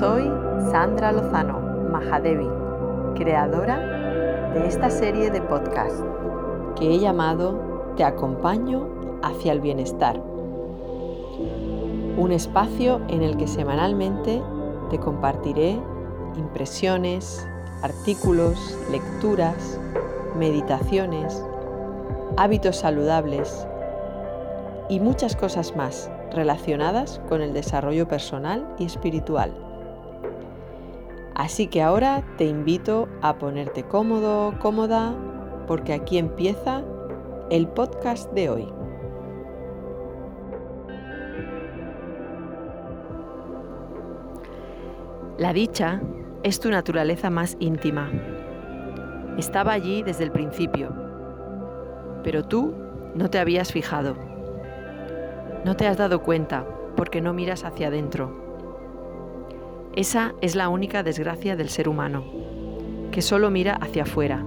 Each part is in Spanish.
Soy Sandra Lozano Mahadevi, creadora de esta serie de podcast que he llamado Te acompaño hacia el bienestar. Un espacio en el que semanalmente te compartiré impresiones, artículos, lecturas, meditaciones, hábitos saludables y muchas cosas más relacionadas con el desarrollo personal y espiritual. Así que ahora te invito a ponerte cómodo, cómoda, porque aquí empieza el podcast de hoy. La dicha es tu naturaleza más íntima. Estaba allí desde el principio, pero tú no te habías fijado. No te has dado cuenta porque no miras hacia adentro. Esa es la única desgracia del ser humano, que solo mira hacia afuera,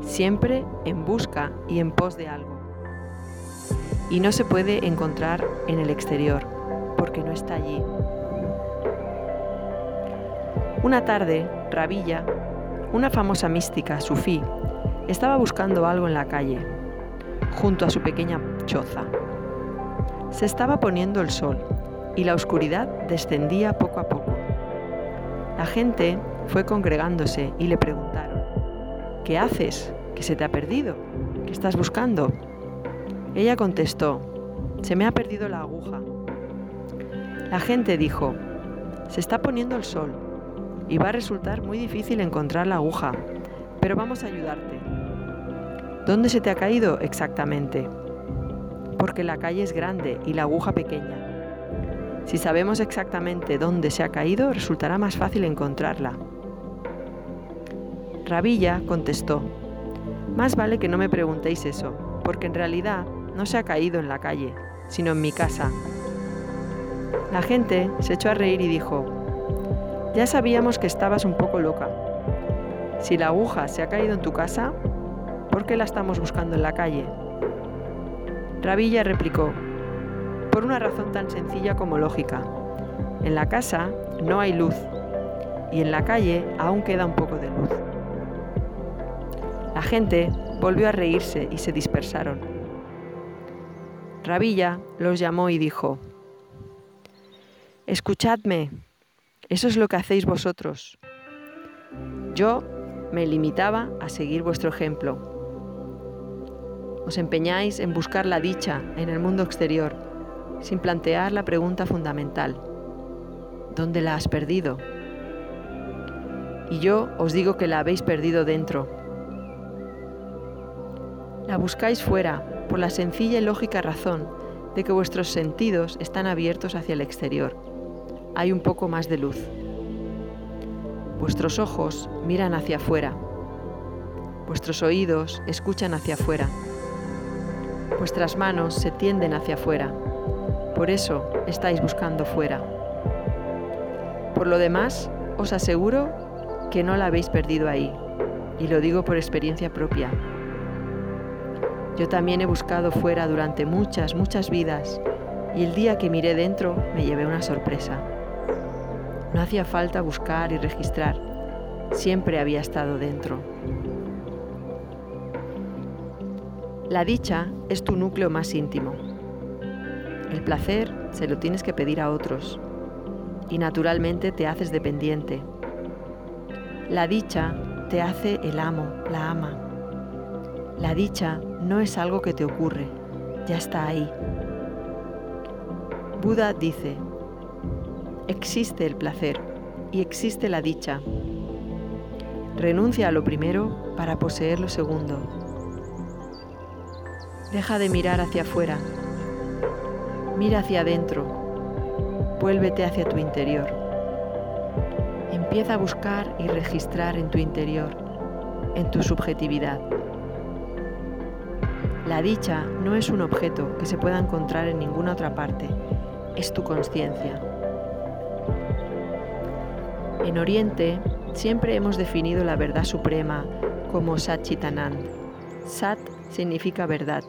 siempre en busca y en pos de algo. Y no se puede encontrar en el exterior, porque no está allí. Una tarde, Rabilla, una famosa mística sufí, estaba buscando algo en la calle, junto a su pequeña choza. Se estaba poniendo el sol y la oscuridad descendía poco a poco. La gente fue congregándose y le preguntaron, ¿qué haces? ¿Que se te ha perdido? ¿Qué estás buscando? Ella contestó, se me ha perdido la aguja. La gente dijo, se está poniendo el sol y va a resultar muy difícil encontrar la aguja, pero vamos a ayudarte. ¿Dónde se te ha caído exactamente? Porque la calle es grande y la aguja pequeña. Si sabemos exactamente dónde se ha caído, resultará más fácil encontrarla. Rabilla contestó, más vale que no me preguntéis eso, porque en realidad no se ha caído en la calle, sino en mi casa. La gente se echó a reír y dijo, ya sabíamos que estabas un poco loca. Si la aguja se ha caído en tu casa, ¿por qué la estamos buscando en la calle? Rabilla replicó, por una razón tan sencilla como lógica. En la casa no hay luz y en la calle aún queda un poco de luz. La gente volvió a reírse y se dispersaron. Rabilla los llamó y dijo, Escuchadme, eso es lo que hacéis vosotros. Yo me limitaba a seguir vuestro ejemplo. Os empeñáis en buscar la dicha en el mundo exterior, sin plantear la pregunta fundamental. ¿Dónde la has perdido? Y yo os digo que la habéis perdido dentro. La buscáis fuera por la sencilla y lógica razón de que vuestros sentidos están abiertos hacia el exterior hay un poco más de luz. Vuestros ojos miran hacia afuera. Vuestros oídos escuchan hacia afuera. Vuestras manos se tienden hacia afuera. Por eso estáis buscando fuera. Por lo demás, os aseguro que no la habéis perdido ahí. Y lo digo por experiencia propia. Yo también he buscado fuera durante muchas, muchas vidas y el día que miré dentro me llevé una sorpresa. No hacía falta buscar y registrar, siempre había estado dentro. La dicha es tu núcleo más íntimo. El placer se lo tienes que pedir a otros y naturalmente te haces dependiente. La dicha te hace el amo, la ama. La dicha no es algo que te ocurre, ya está ahí. Buda dice, existe el placer y existe la dicha. Renuncia a lo primero para poseer lo segundo. Deja de mirar hacia afuera. Mira hacia adentro. Vuélvete hacia tu interior. Empieza a buscar y registrar en tu interior, en tu subjetividad. La dicha no es un objeto que se pueda encontrar en ninguna otra parte, es tu conciencia. En Oriente siempre hemos definido la verdad suprema como Satchitanand. Sat significa verdad,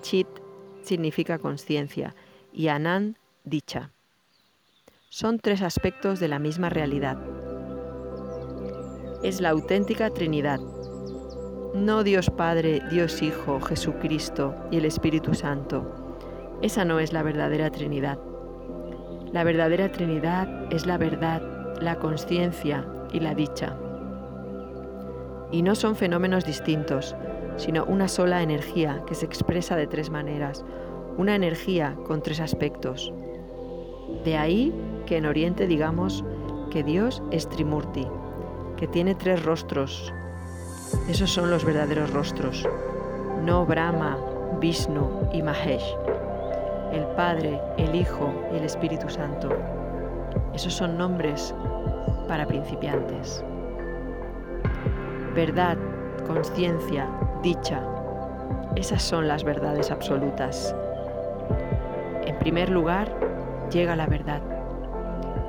Chit significa conciencia y Anand dicha. son tres aspectos de la misma realidad. Es la auténtica Trinidad, no Dios Padre, Dios Hijo, Jesucristo y el Espíritu Santo. Esa no es la verdadera Trinidad. La verdadera Trinidad es la verdad, la conciencia y la dicha. Y no son fenómenos distintos, sino una sola energía que se expresa de tres maneras, una energía con tres aspectos. De ahí que en Oriente digamos que Dios es Trimurti, que tiene tres rostros. Esos son los verdaderos rostros, no Brahma, Vishnu y Mahesh, el Padre, el Hijo y el Espíritu Santo. Esos son nombres para principiantes. Verdad, conciencia, dicha, esas son las verdades absolutas. En primer lugar, llega la verdad.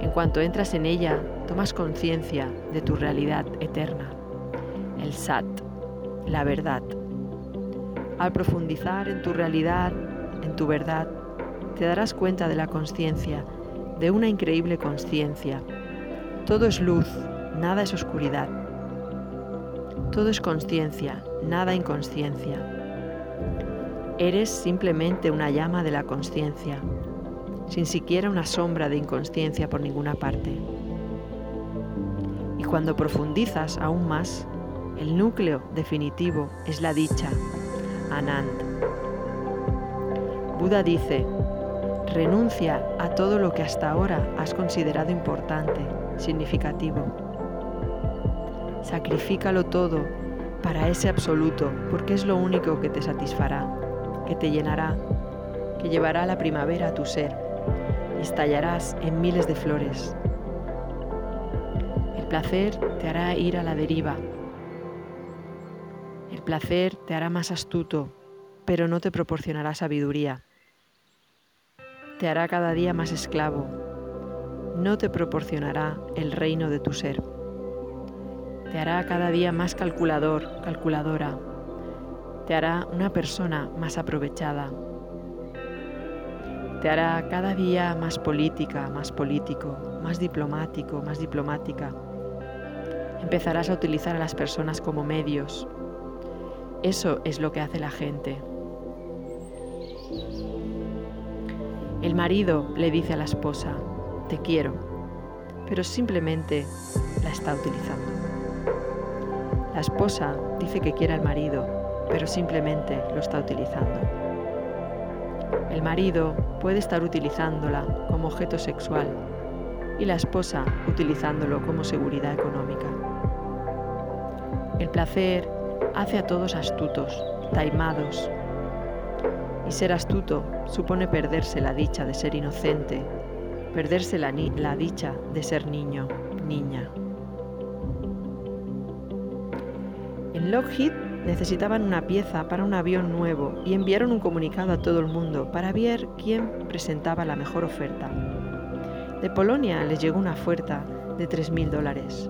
En cuanto entras en ella, tomas conciencia de tu realidad eterna, el Sat, la verdad. Al profundizar en tu realidad, en tu verdad, te darás cuenta de la conciencia, de una increíble conciencia. Todo es luz, nada es oscuridad. Todo es conciencia, nada inconsciencia. Eres simplemente una llama de la conciencia, sin siquiera una sombra de inconsciencia por ninguna parte. Y cuando profundizas aún más, el núcleo definitivo es la dicha, Anand. Buda dice, renuncia a todo lo que hasta ahora has considerado importante, significativo. Sacrifícalo todo para ese absoluto, porque es lo único que te satisfará, que te llenará, que llevará la primavera a tu ser estallarás en miles de flores. El placer te hará ir a la deriva. El placer te hará más astuto, pero no te proporcionará sabiduría. Te hará cada día más esclavo. No te proporcionará el reino de tu ser. Te hará cada día más calculador, calculadora. Te hará una persona más aprovechada, te hará cada día más política, más político, más diplomático, más diplomática. Empezarás a utilizar a las personas como medios. Eso es lo que hace la gente. El marido le dice a la esposa, te quiero, pero simplemente la está utilizando. La esposa dice que quiere al marido, pero simplemente lo está utilizando. El marido puede estar utilizándola como objeto sexual y la esposa utilizándolo como seguridad económica. El placer hace a todos astutos, taimados. Y ser astuto supone perderse la dicha de ser inocente, perderse la, la dicha de ser niño, niña. En Lockheed necesitaban una pieza para un avión nuevo y enviaron un comunicado a todo el mundo para ver quién presentaba la mejor oferta. De Polonia les llegó una oferta de 3.000 dólares.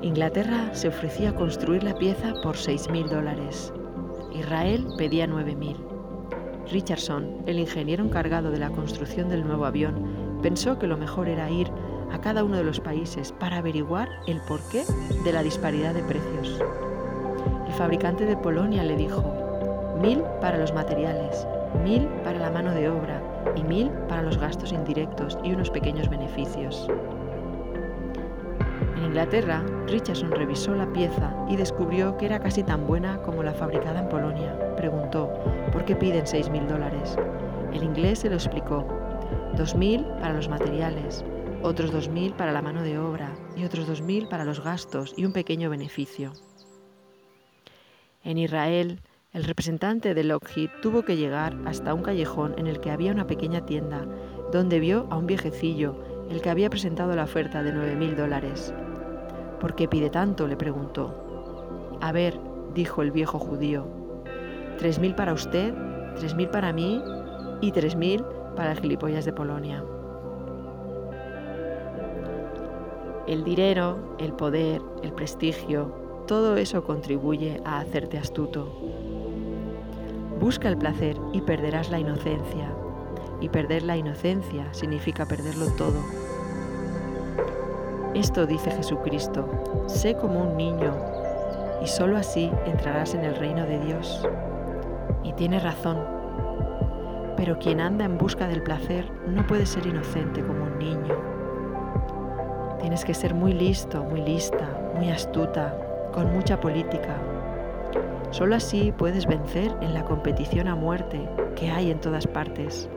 Inglaterra se ofrecía construir la pieza por 6.000 dólares. Israel pedía 9.000. Richardson, el ingeniero encargado de la construcción del nuevo avión, pensó que lo mejor era ir a cada uno de los países para averiguar el porqué de la disparidad de precios fabricante de Polonia le dijo, mil para los materiales, mil para la mano de obra y mil para los gastos indirectos y unos pequeños beneficios. En Inglaterra, Richardson revisó la pieza y descubrió que era casi tan buena como la fabricada en Polonia. Preguntó, ¿por qué piden seis mil dólares? El inglés se lo explicó. Dos mil para los materiales, otros dos mil para la mano de obra y otros dos mil para los gastos y un pequeño beneficio. En Israel, el representante de Lockheed tuvo que llegar hasta un callejón en el que había una pequeña tienda, donde vio a un viejecillo, el que había presentado la oferta de 9.000 dólares. ¿Por qué pide tanto? le preguntó. A ver, dijo el viejo judío, tres mil para usted, tres mil para mí y tres mil para el gilipollas de Polonia. El dinero, el poder, el prestigio, todo eso contribuye a hacerte astuto. Busca el placer y perderás la inocencia. y perder la inocencia significa perderlo todo. Esto dice Jesucristo, sé como un niño y sólo así entrarás en el reino de Dios. Y tiene razón, pero quien anda en busca del placer no puede ser inocente como un niño. Tienes que ser muy listo, muy lista, muy astuta, con mucha política. Solo así puedes vencer en la competición a muerte que hay en todas partes.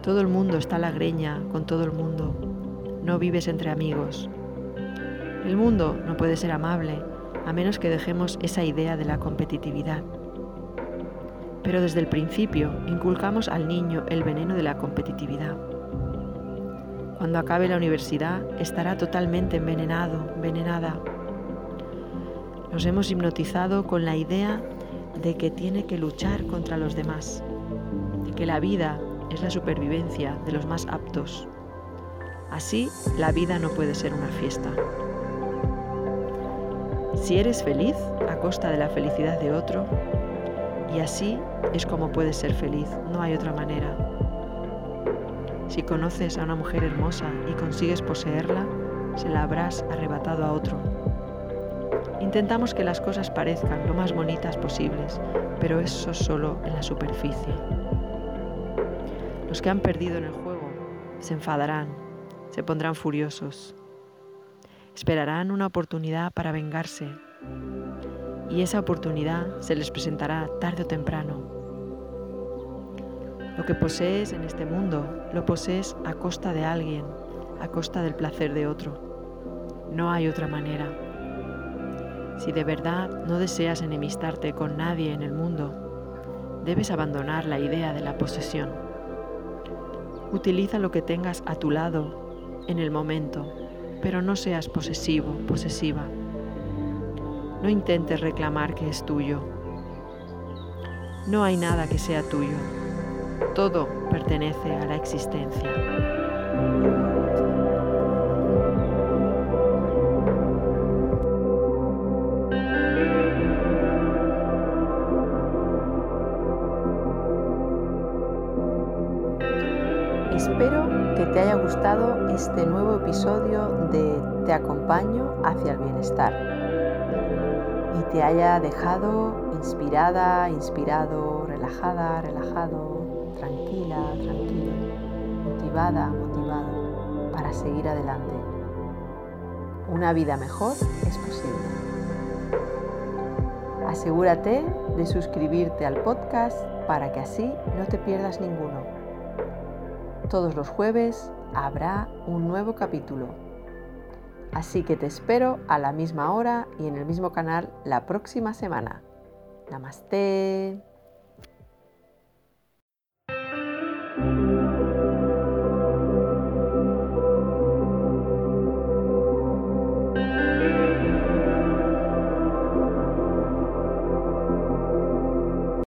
Todo el mundo está a la greña con todo el mundo. No vives entre amigos. El mundo no puede ser amable a menos que dejemos esa idea de la competitividad. Pero desde el principio inculcamos al niño el veneno de la competitividad. Cuando acabe la universidad estará totalmente envenenado, envenenada. Nos hemos hipnotizado con la idea de que tiene que luchar contra los demás, de que la vida es la supervivencia de los más aptos. Así, la vida no puede ser una fiesta. Si eres feliz a costa de la felicidad de otro, y así es como puedes ser feliz, no hay otra manera. Si conoces a una mujer hermosa y consigues poseerla, se la habrás arrebatado a otro. Intentamos que las cosas parezcan lo más bonitas posibles, pero eso solo en la superficie. Los que han perdido en el juego se enfadarán, se pondrán furiosos, esperarán una oportunidad para vengarse y esa oportunidad se les presentará tarde o temprano. Lo que posees en este mundo lo posees a costa de alguien, a costa del placer de otro. No hay otra manera. Si de verdad no deseas enemistarte con nadie en el mundo, debes abandonar la idea de la posesión. Utiliza lo que tengas a tu lado en el momento, pero no seas posesivo, posesiva. No intentes reclamar que es tuyo. No hay nada que sea tuyo. Todo pertenece a la existencia. Te haya gustado este nuevo episodio de Te acompaño hacia el bienestar y te haya dejado inspirada, inspirado, relajada, relajado, tranquila, tranquilo, motivada, motivado para seguir adelante. Una vida mejor es posible. Asegúrate de suscribirte al podcast para que así no te pierdas ninguno. Todos los jueves habrá un nuevo capítulo. Así que te espero a la misma hora y en el mismo canal la próxima semana. Namaste.